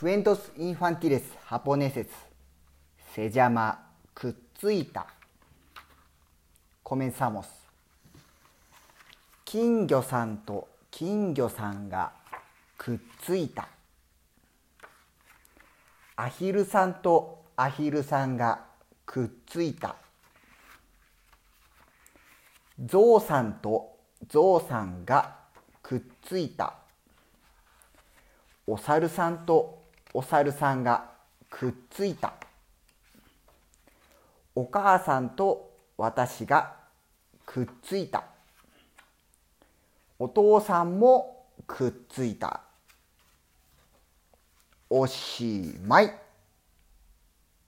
クエントス・インファンティレス・ハポネセスセジャマくっついたコメンサモス金魚さんと金魚さんがくっついたアヒルさんとアヒルさんがくっついたゾウさんとゾウさんがくっついたお猿さんとお猿さんがくっついた。お母さんと私がくっついた。お父さんもくっついた。おしまい。